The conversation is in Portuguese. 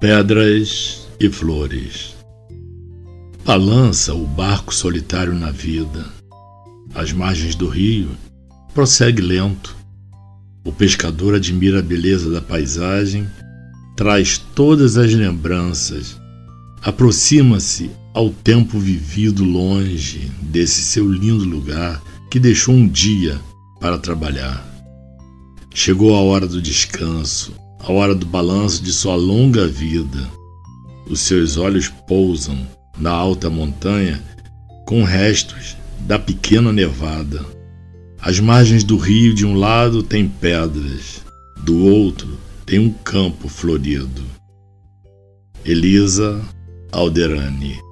pedras e flores. Balança o barco solitário na vida. Às margens do rio, prossegue lento. O pescador admira a beleza da paisagem, traz todas as lembranças, aproxima-se ao tempo vivido longe desse seu lindo lugar que deixou um dia para trabalhar. Chegou a hora do descanso, a hora do balanço de sua longa vida. Os seus olhos pousam na alta montanha com restos da pequena nevada. As margens do rio de um lado têm pedras, do outro tem um campo florido. Elisa Alderani